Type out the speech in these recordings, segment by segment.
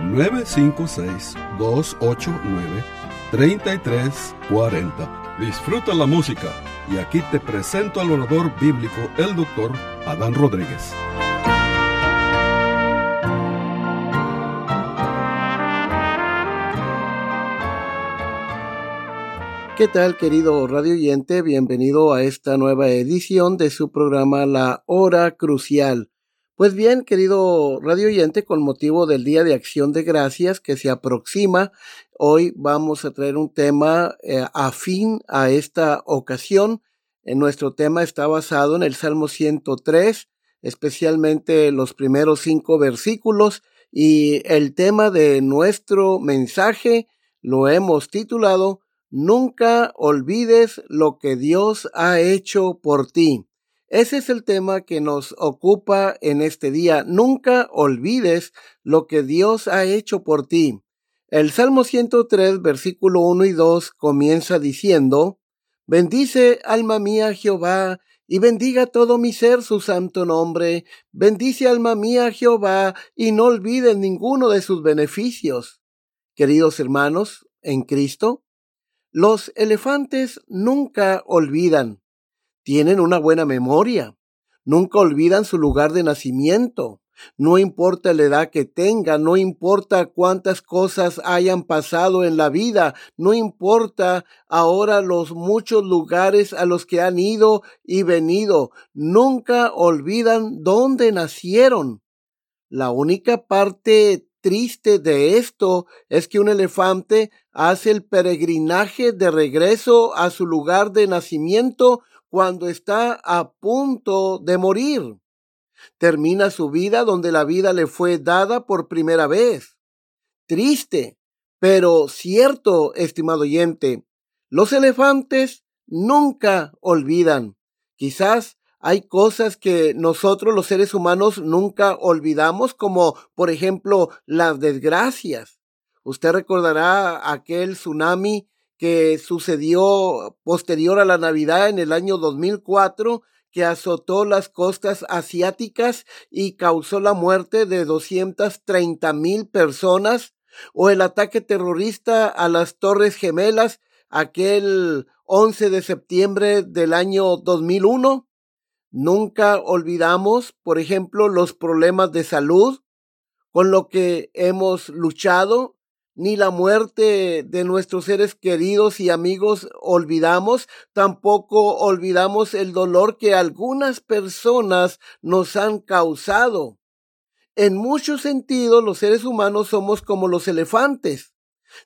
956-289-3340. Disfruta la música y aquí te presento al orador bíblico, el doctor Adán Rodríguez. ¿Qué tal, querido radio oyente? Bienvenido a esta nueva edición de su programa La Hora Crucial. Pues bien, querido radio oyente, con motivo del Día de Acción de Gracias que se aproxima, hoy vamos a traer un tema eh, afín a esta ocasión. En nuestro tema está basado en el Salmo 103, especialmente los primeros cinco versículos, y el tema de nuestro mensaje lo hemos titulado Nunca olvides lo que Dios ha hecho por ti. Ese es el tema que nos ocupa en este día. Nunca olvides lo que Dios ha hecho por ti. El Salmo 103, versículo 1 y 2 comienza diciendo, Bendice alma mía Jehová, y bendiga todo mi ser su santo nombre. Bendice alma mía Jehová, y no olvides ninguno de sus beneficios. Queridos hermanos, en Cristo, los elefantes nunca olvidan tienen una buena memoria, nunca olvidan su lugar de nacimiento, no importa la edad que tengan, no importa cuántas cosas hayan pasado en la vida, no importa ahora los muchos lugares a los que han ido y venido, nunca olvidan dónde nacieron. La única parte triste de esto es que un elefante hace el peregrinaje de regreso a su lugar de nacimiento cuando está a punto de morir. Termina su vida donde la vida le fue dada por primera vez. Triste, pero cierto, estimado oyente, los elefantes nunca olvidan. Quizás hay cosas que nosotros los seres humanos nunca olvidamos, como por ejemplo las desgracias. Usted recordará aquel tsunami que sucedió posterior a la Navidad en el año 2004 que azotó las costas asiáticas y causó la muerte de 230 mil personas, o el ataque terrorista a las Torres Gemelas aquel 11 de septiembre del año 2001. Nunca olvidamos, por ejemplo, los problemas de salud con lo que hemos luchado ni la muerte de nuestros seres queridos y amigos olvidamos, tampoco olvidamos el dolor que algunas personas nos han causado. En muchos sentidos, los seres humanos somos como los elefantes.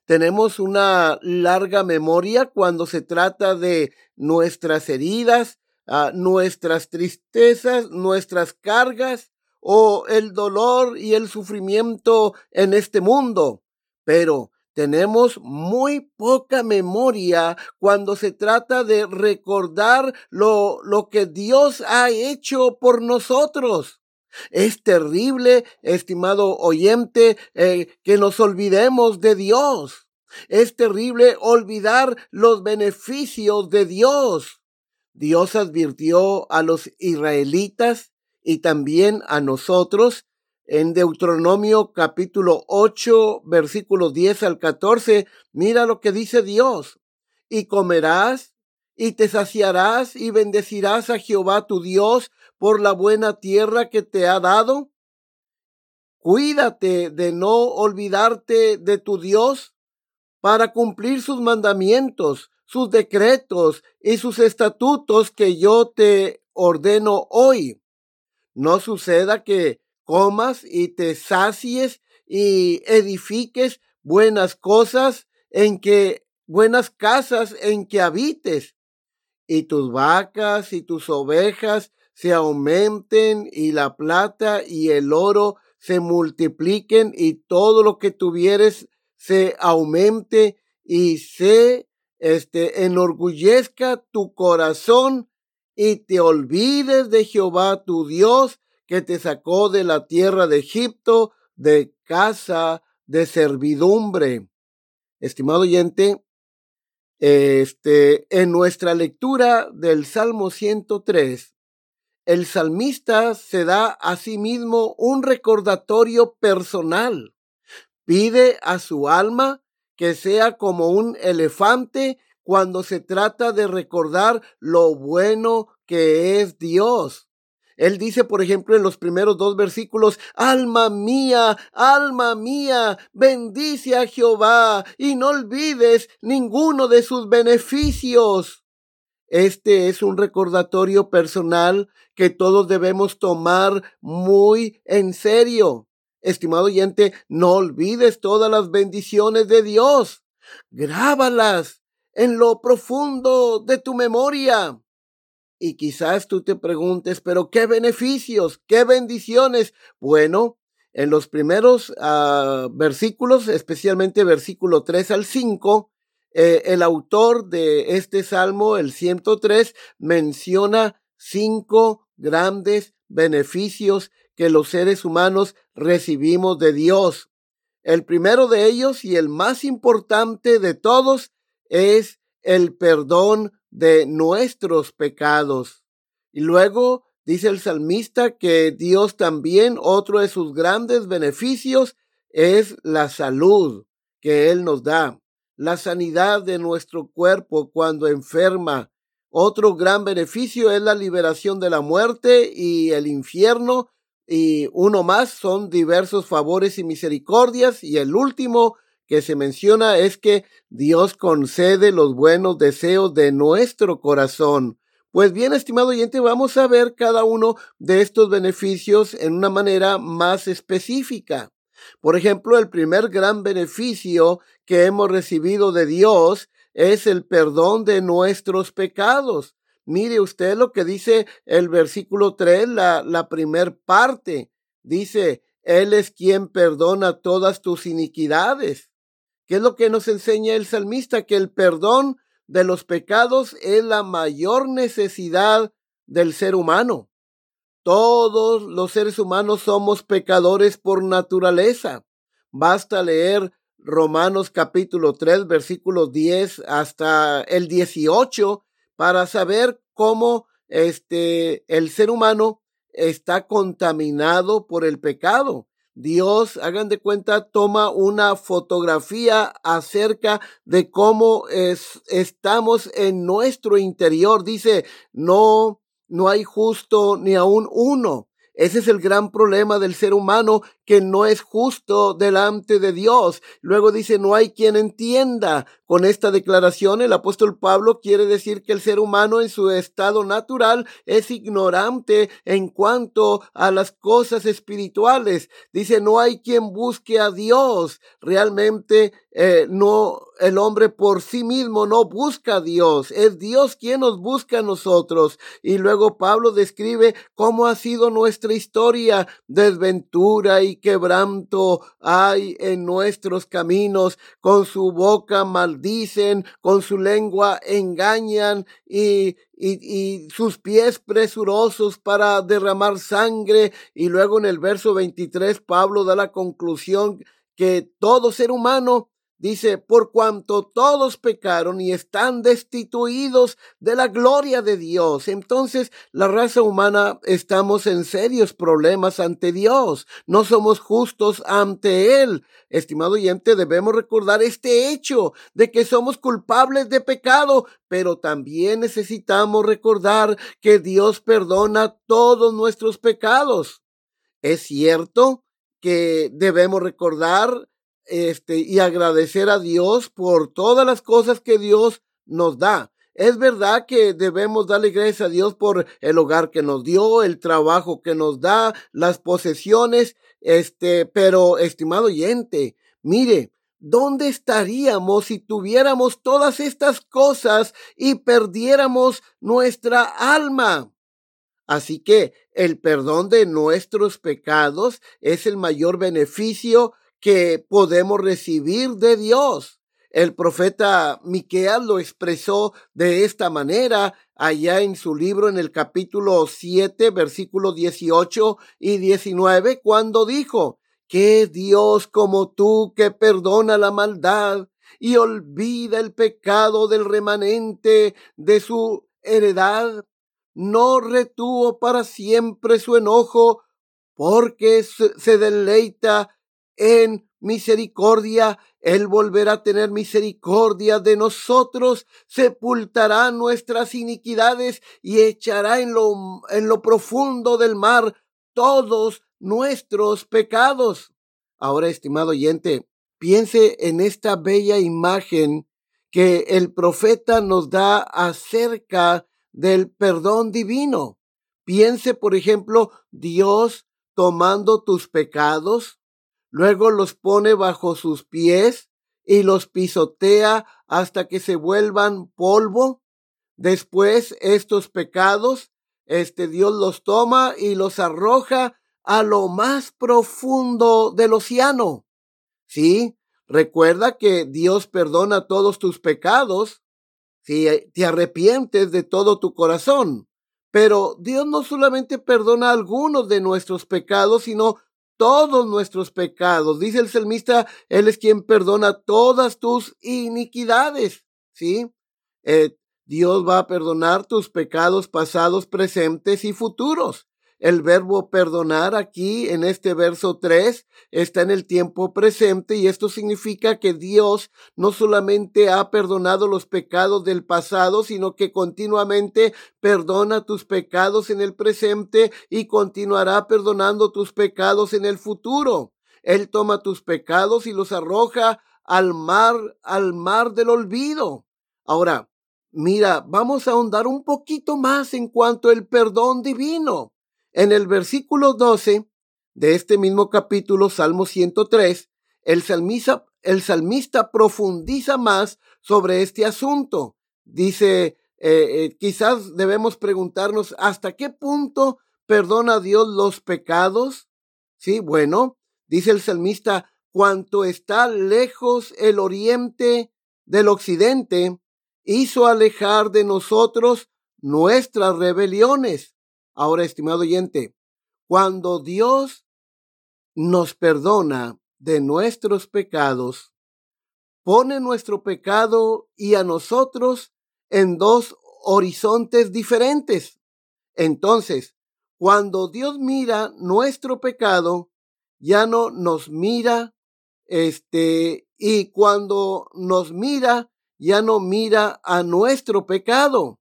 Tenemos una larga memoria cuando se trata de nuestras heridas, ah, nuestras tristezas, nuestras cargas o el dolor y el sufrimiento en este mundo pero tenemos muy poca memoria cuando se trata de recordar lo, lo que Dios ha hecho por nosotros. Es terrible, estimado oyente, eh, que nos olvidemos de Dios. Es terrible olvidar los beneficios de Dios. Dios advirtió a los israelitas y también a nosotros en Deuteronomio capítulo 8, versículos 10 al 14, mira lo que dice Dios. Y comerás y te saciarás y bendecirás a Jehová tu Dios por la buena tierra que te ha dado. Cuídate de no olvidarte de tu Dios para cumplir sus mandamientos, sus decretos y sus estatutos que yo te ordeno hoy. No suceda que comas y te sacies y edifiques buenas cosas en que, buenas casas en que habites, y tus vacas y tus ovejas se aumenten y la plata y el oro se multipliquen y todo lo que tuvieres se aumente y se este, enorgullezca tu corazón y te olvides de Jehová tu Dios que te sacó de la tierra de Egipto, de casa de servidumbre. Estimado oyente, este, en nuestra lectura del Salmo 103, el salmista se da a sí mismo un recordatorio personal. Pide a su alma que sea como un elefante cuando se trata de recordar lo bueno que es Dios. Él dice, por ejemplo, en los primeros dos versículos, alma mía, alma mía, bendice a Jehová y no olvides ninguno de sus beneficios. Este es un recordatorio personal que todos debemos tomar muy en serio. Estimado oyente, no olvides todas las bendiciones de Dios. Grábalas en lo profundo de tu memoria. Y quizás tú te preguntes, pero ¿qué beneficios? ¿Qué bendiciones? Bueno, en los primeros ah, versículos, especialmente versículo 3 al 5, eh, el autor de este salmo, el 103, menciona cinco grandes beneficios que los seres humanos recibimos de Dios. El primero de ellos y el más importante de todos es el perdón de nuestros pecados. Y luego dice el salmista que Dios también, otro de sus grandes beneficios, es la salud que Él nos da, la sanidad de nuestro cuerpo cuando enferma. Otro gran beneficio es la liberación de la muerte y el infierno y uno más son diversos favores y misericordias y el último que se menciona es que Dios concede los buenos deseos de nuestro corazón. Pues bien, estimado oyente, vamos a ver cada uno de estos beneficios en una manera más específica. Por ejemplo, el primer gran beneficio que hemos recibido de Dios es el perdón de nuestros pecados. Mire usted lo que dice el versículo 3, la, la primer parte. Dice, Él es quien perdona todas tus iniquidades. ¿Qué es lo que nos enseña el salmista? Que el perdón de los pecados es la mayor necesidad del ser humano. Todos los seres humanos somos pecadores por naturaleza. Basta leer Romanos capítulo 3, versículos 10 hasta el 18 para saber cómo este, el ser humano está contaminado por el pecado. Dios, hagan de cuenta, toma una fotografía acerca de cómo es, estamos en nuestro interior. Dice, no, no hay justo ni aún uno. Ese es el gran problema del ser humano que no es justo delante de Dios. Luego dice, no hay quien entienda. Con esta declaración, el apóstol Pablo quiere decir que el ser humano en su estado natural es ignorante en cuanto a las cosas espirituales. Dice, no hay quien busque a Dios. Realmente eh, no, el hombre por sí mismo no busca a Dios, es Dios quien nos busca a nosotros. Y luego Pablo describe cómo ha sido nuestra historia, desventura y quebranto hay en nuestros caminos, con su boca maldicen, con su lengua engañan y, y, y, sus pies presurosos para derramar sangre. Y luego en el verso 23 Pablo da la conclusión que todo ser humano Dice, por cuanto todos pecaron y están destituidos de la gloria de Dios. Entonces, la raza humana estamos en serios problemas ante Dios. No somos justos ante Él. Estimado oyente, debemos recordar este hecho de que somos culpables de pecado, pero también necesitamos recordar que Dios perdona todos nuestros pecados. Es cierto que debemos recordar este, y agradecer a Dios por todas las cosas que Dios nos da. Es verdad que debemos darle gracias a Dios por el hogar que nos dio, el trabajo que nos da, las posesiones, este, pero estimado oyente, mire, ¿dónde estaríamos si tuviéramos todas estas cosas y perdiéramos nuestra alma? Así que el perdón de nuestros pecados es el mayor beneficio que podemos recibir de Dios. El profeta Miqueas lo expresó de esta manera allá en su libro en el capítulo 7, versículos 18 y 19, cuando dijo, que Dios como tú que perdona la maldad y olvida el pecado del remanente de su heredad, no retuvo para siempre su enojo, porque se deleita en misericordia, Él volverá a tener misericordia de nosotros, sepultará nuestras iniquidades y echará en lo, en lo profundo del mar todos nuestros pecados. Ahora, estimado oyente, piense en esta bella imagen que el profeta nos da acerca del perdón divino. Piense, por ejemplo, Dios tomando tus pecados, luego los pone bajo sus pies y los pisotea hasta que se vuelvan polvo. Después estos pecados, este Dios los toma y los arroja a lo más profundo del océano. Sí, recuerda que Dios perdona todos tus pecados si te arrepientes de todo tu corazón. Pero Dios no solamente perdona algunos de nuestros pecados, sino todos nuestros pecados. Dice el salmista, Él es quien perdona todas tus iniquidades. ¿Sí? Eh, Dios va a perdonar tus pecados pasados, presentes y futuros. El verbo perdonar aquí en este verso 3 está en el tiempo presente y esto significa que Dios no solamente ha perdonado los pecados del pasado, sino que continuamente perdona tus pecados en el presente y continuará perdonando tus pecados en el futuro. Él toma tus pecados y los arroja al mar, al mar del olvido. Ahora, mira, vamos a ahondar un poquito más en cuanto al perdón divino. En el versículo 12 de este mismo capítulo, Salmo 103, el salmista, profundiza más sobre este asunto. Dice, eh, eh, quizás debemos preguntarnos hasta qué punto perdona Dios los pecados. Sí, bueno, dice el salmista, cuanto está lejos el oriente del occidente, hizo alejar de nosotros nuestras rebeliones. Ahora, estimado oyente, cuando Dios nos perdona de nuestros pecados, pone nuestro pecado y a nosotros en dos horizontes diferentes. Entonces, cuando Dios mira nuestro pecado, ya no nos mira, este, y cuando nos mira, ya no mira a nuestro pecado.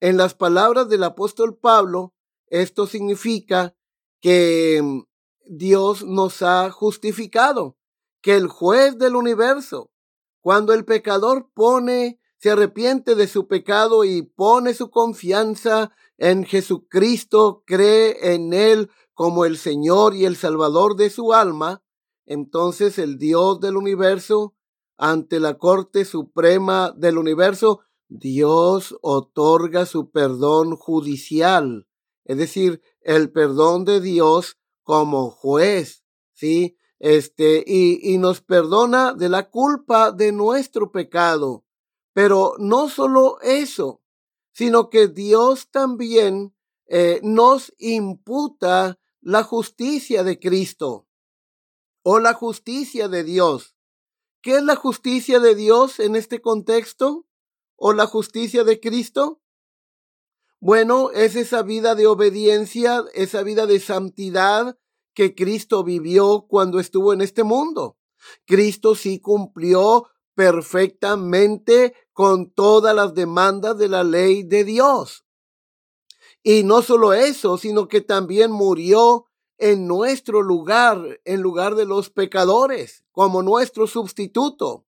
En las palabras del apóstol Pablo, esto significa que mm, Dios nos ha justificado, que el juez del universo, cuando el pecador pone, se arrepiente de su pecado y pone su confianza en Jesucristo, cree en Él como el Señor y el Salvador de su alma, entonces el Dios del universo, ante la Corte Suprema del universo, Dios otorga su perdón judicial es decir, el perdón de Dios como juez, ¿sí? Este, y, y nos perdona de la culpa de nuestro pecado. Pero no solo eso, sino que Dios también eh, nos imputa la justicia de Cristo o la justicia de Dios. ¿Qué es la justicia de Dios en este contexto? ¿O la justicia de Cristo? Bueno, es esa vida de obediencia, esa vida de santidad que Cristo vivió cuando estuvo en este mundo. Cristo sí cumplió perfectamente con todas las demandas de la ley de Dios. Y no solo eso, sino que también murió en nuestro lugar, en lugar de los pecadores, como nuestro sustituto.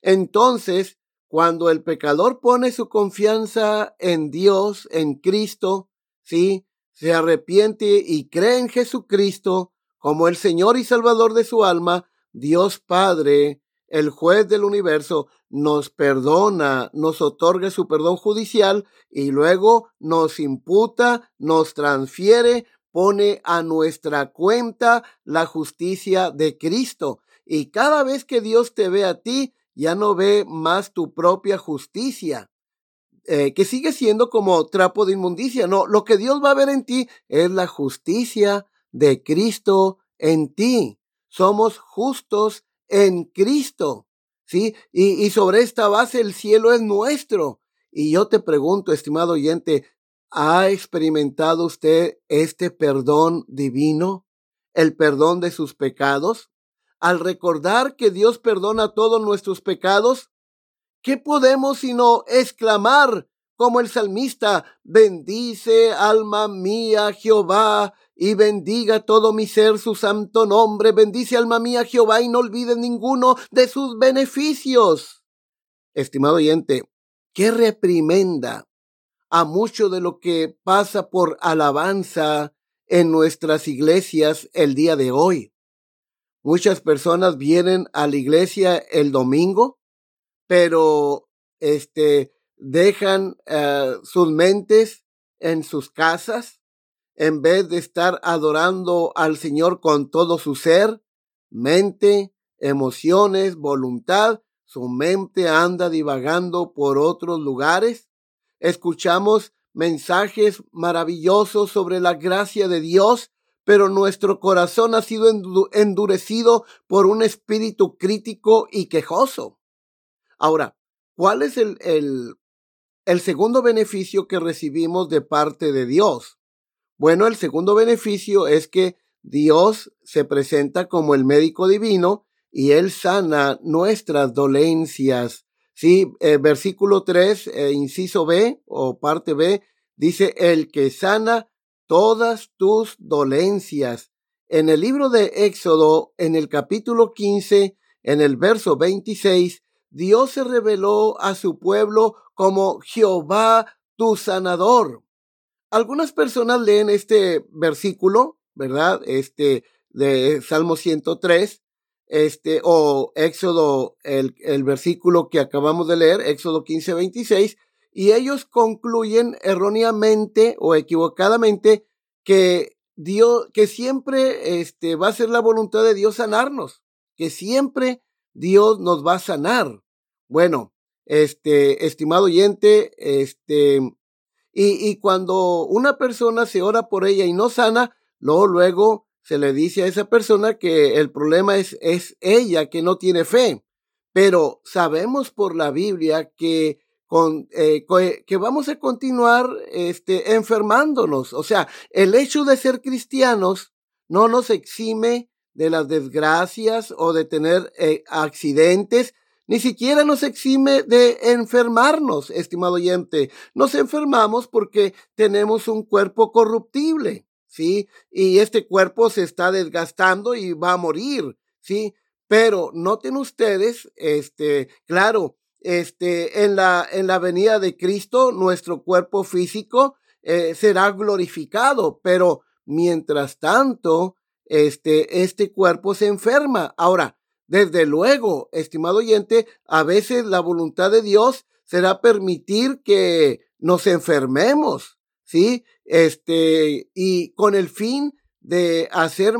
Entonces, cuando el pecador pone su confianza en Dios, en Cristo, sí, se arrepiente y cree en Jesucristo como el Señor y Salvador de su alma, Dios Padre, el juez del universo, nos perdona, nos otorga su perdón judicial y luego nos imputa, nos transfiere, pone a nuestra cuenta la justicia de Cristo. Y cada vez que Dios te ve a ti, ya no ve más tu propia justicia, eh, que sigue siendo como trapo de inmundicia. No, lo que Dios va a ver en ti es la justicia de Cristo en ti. Somos justos en Cristo. ¿Sí? Y, y sobre esta base el cielo es nuestro. Y yo te pregunto, estimado oyente, ¿ha experimentado usted este perdón divino? ¿El perdón de sus pecados? Al recordar que Dios perdona todos nuestros pecados, ¿qué podemos sino exclamar como el salmista, bendice alma mía Jehová y bendiga todo mi ser su santo nombre, bendice alma mía Jehová y no olvide ninguno de sus beneficios. Estimado oyente, qué reprimenda a mucho de lo que pasa por alabanza en nuestras iglesias el día de hoy. Muchas personas vienen a la iglesia el domingo, pero este dejan eh, sus mentes en sus casas en vez de estar adorando al Señor con todo su ser, mente, emociones, voluntad, su mente anda divagando por otros lugares. Escuchamos mensajes maravillosos sobre la gracia de Dios, pero nuestro corazón ha sido endurecido por un espíritu crítico y quejoso. Ahora, ¿cuál es el, el, segundo beneficio que recibimos de parte de Dios. Bueno, el segundo beneficio es que Dios se presenta como el médico divino y Él sana nuestras dolencias. Sí, eh, versículo 3, eh, inciso B o parte B, dice, el que sana todas tus dolencias. En el libro de Éxodo, en el capítulo 15, en el verso 26, Dios se reveló a su pueblo como Jehová tu sanador. Algunas personas leen este versículo, ¿verdad? Este de Salmo 103, este, o Éxodo, el, el versículo que acabamos de leer, Éxodo 15, 26, y ellos concluyen erróneamente o equivocadamente que Dios, que siempre este, va a ser la voluntad de Dios sanarnos, que siempre Dios nos va a sanar. Bueno, este, estimado oyente, este, y, y cuando una persona se ora por ella y no sana, luego, luego se le dice a esa persona que el problema es, es ella que no tiene fe. Pero sabemos por la Biblia que con, eh, que vamos a continuar este, enfermándonos. O sea, el hecho de ser cristianos no nos exime de las desgracias o de tener eh, accidentes, ni siquiera nos exime de enfermarnos, estimado oyente. Nos enfermamos porque tenemos un cuerpo corruptible, ¿sí? Y este cuerpo se está desgastando y va a morir, ¿sí? Pero noten ustedes, este, claro, este, en la, en la venida de Cristo, nuestro cuerpo físico eh, será glorificado, pero mientras tanto, este, este cuerpo se enferma. Ahora, desde luego, estimado oyente, a veces la voluntad de Dios será permitir que nos enfermemos, ¿sí? Este, y con el fin de hacer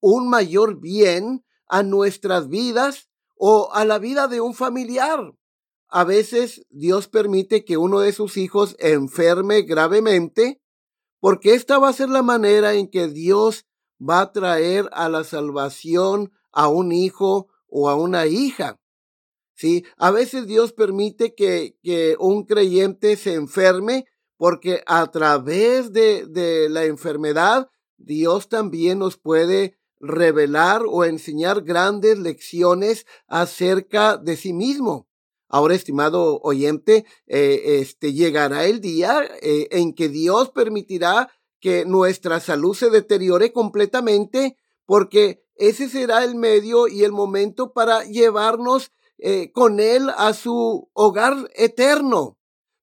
un mayor bien a nuestras vidas o a la vida de un familiar. A veces Dios permite que uno de sus hijos enferme gravemente porque esta va a ser la manera en que Dios va a traer a la salvación a un hijo o a una hija. Sí, a veces Dios permite que, que un creyente se enferme porque a través de, de la enfermedad Dios también nos puede revelar o enseñar grandes lecciones acerca de sí mismo. Ahora, estimado oyente, eh, este llegará el día eh, en que Dios permitirá que nuestra salud se deteriore completamente porque ese será el medio y el momento para llevarnos eh, con Él a su hogar eterno.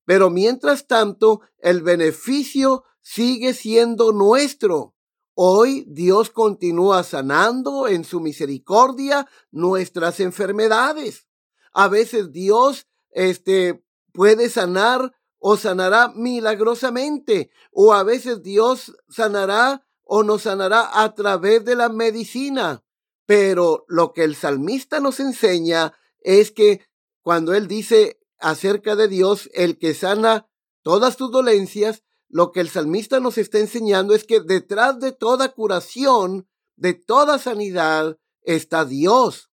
Pero mientras tanto, el beneficio sigue siendo nuestro. Hoy Dios continúa sanando en su misericordia nuestras enfermedades. A veces Dios este, puede sanar o sanará milagrosamente, o a veces Dios sanará o nos sanará a través de la medicina. Pero lo que el salmista nos enseña es que cuando él dice acerca de Dios, el que sana todas tus dolencias, lo que el salmista nos está enseñando es que detrás de toda curación, de toda sanidad, está Dios.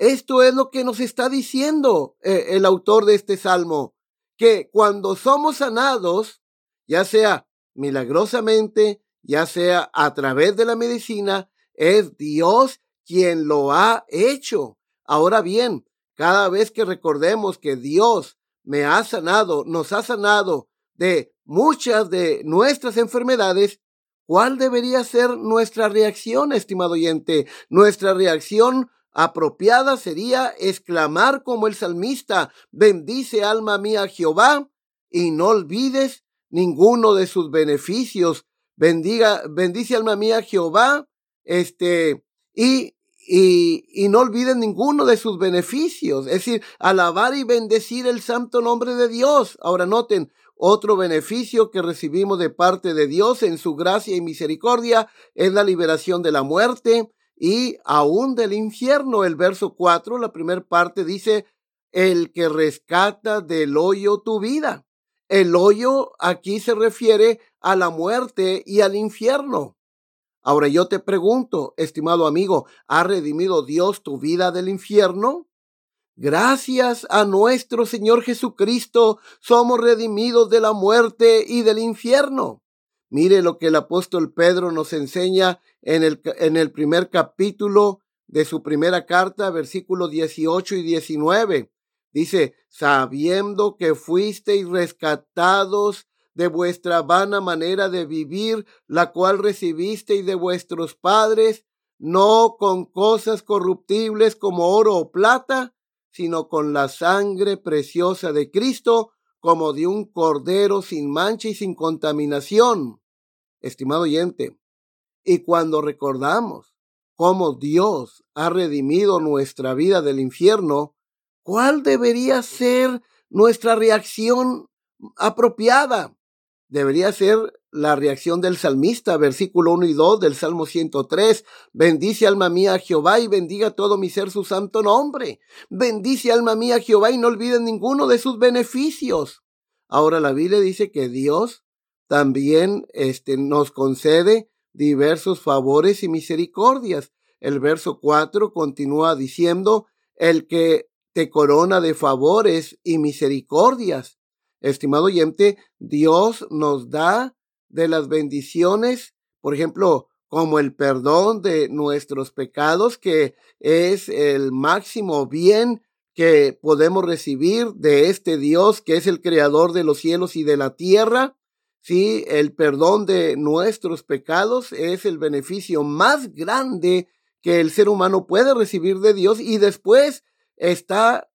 Esto es lo que nos está diciendo eh, el autor de este salmo, que cuando somos sanados, ya sea milagrosamente, ya sea a través de la medicina, es Dios quien lo ha hecho. Ahora bien, cada vez que recordemos que Dios me ha sanado, nos ha sanado de muchas de nuestras enfermedades, ¿cuál debería ser nuestra reacción, estimado oyente? Nuestra reacción apropiada sería exclamar como el salmista, bendice alma mía Jehová y no olvides ninguno de sus beneficios. Bendiga, bendice alma mía Jehová, este, y, y, y no olvides ninguno de sus beneficios. Es decir, alabar y bendecir el santo nombre de Dios. Ahora noten, otro beneficio que recibimos de parte de Dios en su gracia y misericordia es la liberación de la muerte y aún del infierno. El verso 4, la primera parte dice, el que rescata del hoyo tu vida. El hoyo aquí se refiere a la muerte y al infierno. Ahora yo te pregunto, estimado amigo, ¿ha redimido Dios tu vida del infierno? Gracias a nuestro Señor Jesucristo somos redimidos de la muerte y del infierno. Mire lo que el apóstol Pedro nos enseña en el, en el primer capítulo de su primera carta, versículos 18 y 19. Dice, sabiendo que fuisteis rescatados de vuestra vana manera de vivir, la cual recibisteis de vuestros padres, no con cosas corruptibles como oro o plata, sino con la sangre preciosa de Cristo, como de un cordero sin mancha y sin contaminación. Estimado oyente, y cuando recordamos cómo Dios ha redimido nuestra vida del infierno, ¿Cuál debería ser nuestra reacción apropiada? Debería ser la reacción del salmista, versículo 1 y 2 del Salmo 103. Bendice alma mía a Jehová y bendiga todo mi ser su santo nombre. Bendice alma mía a Jehová y no olvides ninguno de sus beneficios. Ahora la Biblia dice que Dios también este, nos concede diversos favores y misericordias. El verso 4 continúa diciendo, el que te corona de favores y misericordias. Estimado oyente, Dios nos da de las bendiciones, por ejemplo, como el perdón de nuestros pecados, que es el máximo bien que podemos recibir de este Dios que es el creador de los cielos y de la tierra. Sí, el perdón de nuestros pecados es el beneficio más grande que el ser humano puede recibir de Dios y después está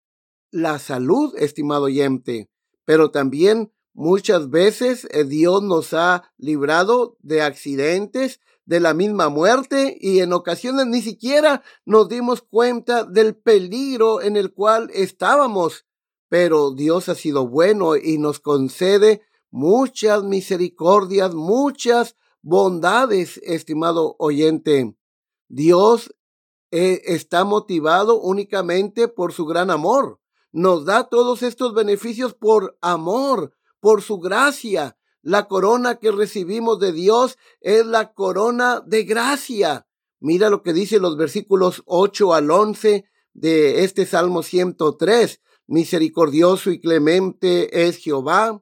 la salud, estimado oyente, pero también muchas veces eh, Dios nos ha librado de accidentes, de la misma muerte y en ocasiones ni siquiera nos dimos cuenta del peligro en el cual estábamos. Pero Dios ha sido bueno y nos concede muchas misericordias, muchas bondades, estimado oyente. Dios eh, está motivado únicamente por su gran amor. Nos da todos estos beneficios por amor, por su gracia. La corona que recibimos de Dios es la corona de gracia. Mira lo que dice los versículos 8 al 11 de este Salmo 103. Misericordioso y clemente es Jehová,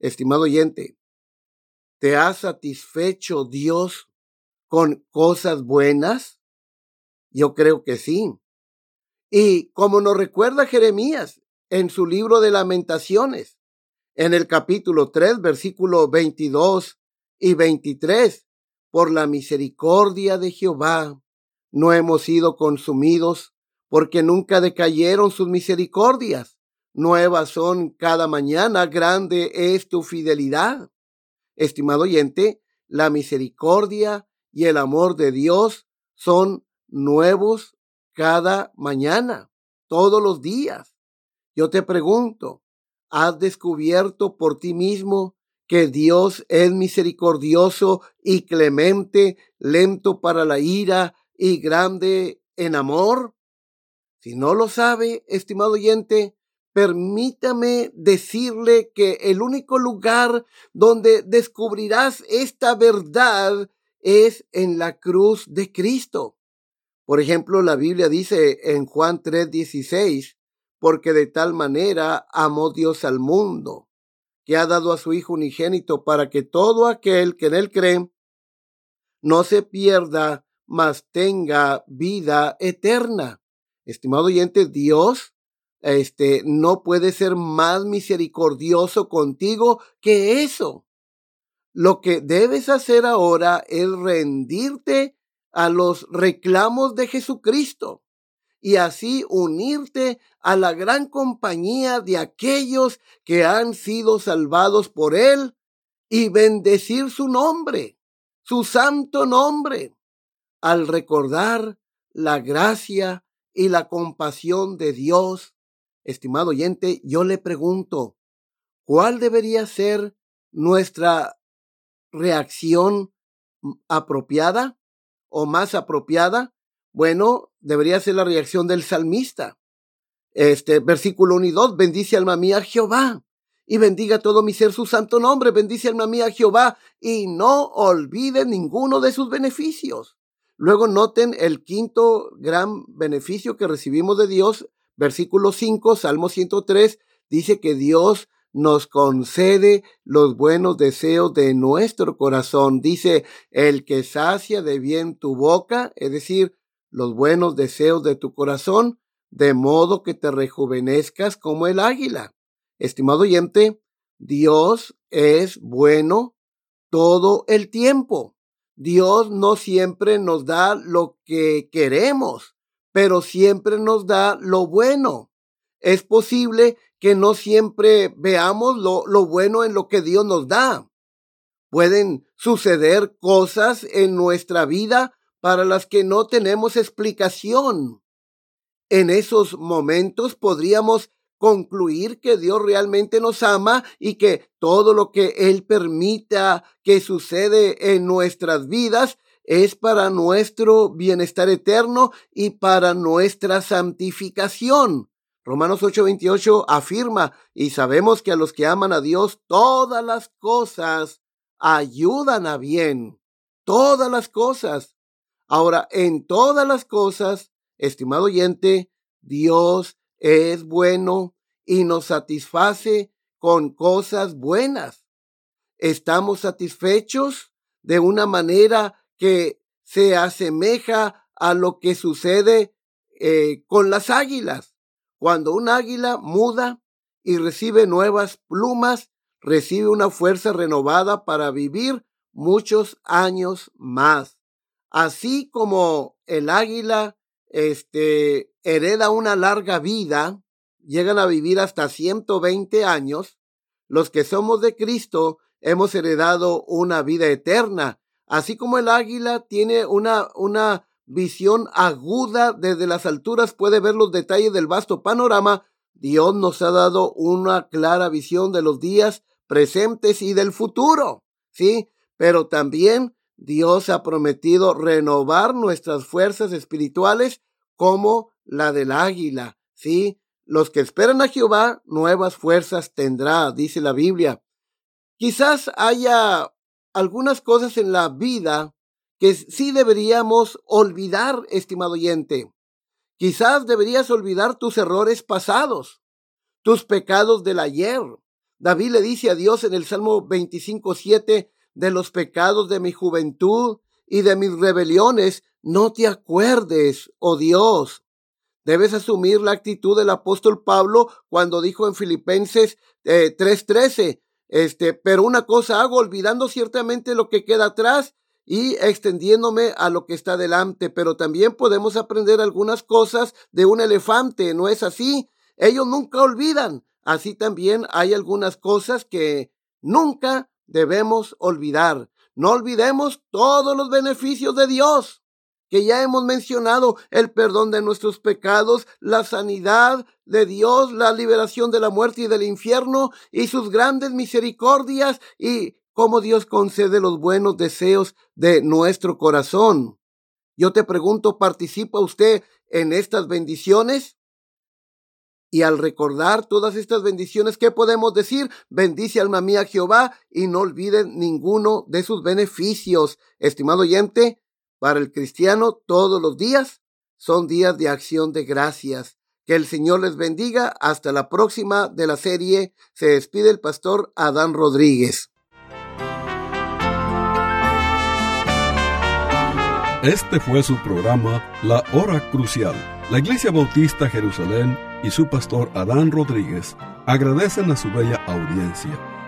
Estimado oyente, ¿te ha satisfecho Dios con cosas buenas? Yo creo que sí. Y como nos recuerda Jeremías en su libro de lamentaciones, en el capítulo 3, versículo 22 y 23, por la misericordia de Jehová no hemos sido consumidos, porque nunca decayeron sus misericordias. Nuevas son cada mañana, grande es tu fidelidad. Estimado oyente, la misericordia y el amor de Dios son nuevos cada mañana, todos los días. Yo te pregunto, ¿has descubierto por ti mismo que Dios es misericordioso y clemente, lento para la ira y grande en amor? Si no lo sabe, estimado oyente, permítame decirle que el único lugar donde descubrirás esta verdad es en la cruz de Cristo. Por ejemplo, la Biblia dice en Juan 3:16, porque de tal manera amó Dios al mundo, que ha dado a su Hijo unigénito para que todo aquel que en él cree no se pierda, mas tenga vida eterna. Estimado oyente, Dios este, no puede ser más misericordioso contigo que eso. Lo que debes hacer ahora es rendirte a los reclamos de Jesucristo y así unirte a la gran compañía de aquellos que han sido salvados por Él y bendecir su nombre, su santo nombre, al recordar la gracia y la compasión de Dios. Estimado oyente, yo le pregunto, ¿cuál debería ser nuestra reacción apropiada o más apropiada? Bueno, debería ser la reacción del salmista. Este versículo 1 y 2, bendice alma mía Jehová y bendiga todo mi ser su santo nombre, bendice alma mía Jehová y no olvide ninguno de sus beneficios. Luego noten el quinto gran beneficio que recibimos de Dios, versículo 5, Salmo 103, dice que Dios nos concede los buenos deseos de nuestro corazón. Dice, el que sacia de bien tu boca, es decir, los buenos deseos de tu corazón, de modo que te rejuvenezcas como el águila. Estimado oyente, Dios es bueno todo el tiempo. Dios no siempre nos da lo que queremos, pero siempre nos da lo bueno. Es posible que no siempre veamos lo, lo, bueno en lo que Dios nos da. Pueden suceder cosas en nuestra vida para las que no tenemos explicación. En esos momentos podríamos concluir que Dios realmente nos ama y que todo lo que Él permita que sucede en nuestras vidas es para nuestro bienestar eterno y para nuestra santificación. Romanos 8:28 afirma, y sabemos que a los que aman a Dios todas las cosas ayudan a bien. Todas las cosas. Ahora, en todas las cosas, estimado oyente, Dios es bueno y nos satisface con cosas buenas. Estamos satisfechos de una manera que se asemeja a lo que sucede eh, con las águilas. Cuando un águila muda y recibe nuevas plumas, recibe una fuerza renovada para vivir muchos años más. Así como el águila este, hereda una larga vida, llegan a vivir hasta 120 años, los que somos de Cristo hemos heredado una vida eterna, así como el águila tiene una, una visión aguda desde las alturas, puede ver los detalles del vasto panorama, Dios nos ha dado una clara visión de los días presentes y del futuro, ¿sí? Pero también Dios ha prometido renovar nuestras fuerzas espirituales como la del águila, ¿sí? Los que esperan a Jehová nuevas fuerzas tendrá, dice la Biblia. Quizás haya algunas cosas en la vida que sí deberíamos olvidar, estimado oyente. Quizás deberías olvidar tus errores pasados, tus pecados del ayer. David le dice a Dios en el Salmo 25.7, de los pecados de mi juventud y de mis rebeliones, no te acuerdes, oh Dios. Debes asumir la actitud del apóstol Pablo cuando dijo en Filipenses 3:13, eh, este, pero una cosa hago, olvidando ciertamente lo que queda atrás y extendiéndome a lo que está delante, pero también podemos aprender algunas cosas de un elefante, ¿no es así? Ellos nunca olvidan. Así también hay algunas cosas que nunca debemos olvidar. No olvidemos todos los beneficios de Dios que ya hemos mencionado, el perdón de nuestros pecados, la sanidad de Dios, la liberación de la muerte y del infierno y sus grandes misericordias y cómo Dios concede los buenos deseos de nuestro corazón. Yo te pregunto, ¿participa usted en estas bendiciones? Y al recordar todas estas bendiciones, ¿qué podemos decir? Bendice alma mía Jehová y no olviden ninguno de sus beneficios. Estimado oyente, para el cristiano, todos los días son días de acción de gracias. Que el Señor les bendiga. Hasta la próxima de la serie. Se despide el pastor Adán Rodríguez. Este fue su programa La Hora Crucial. La Iglesia Bautista Jerusalén y su pastor Adán Rodríguez agradecen a su bella audiencia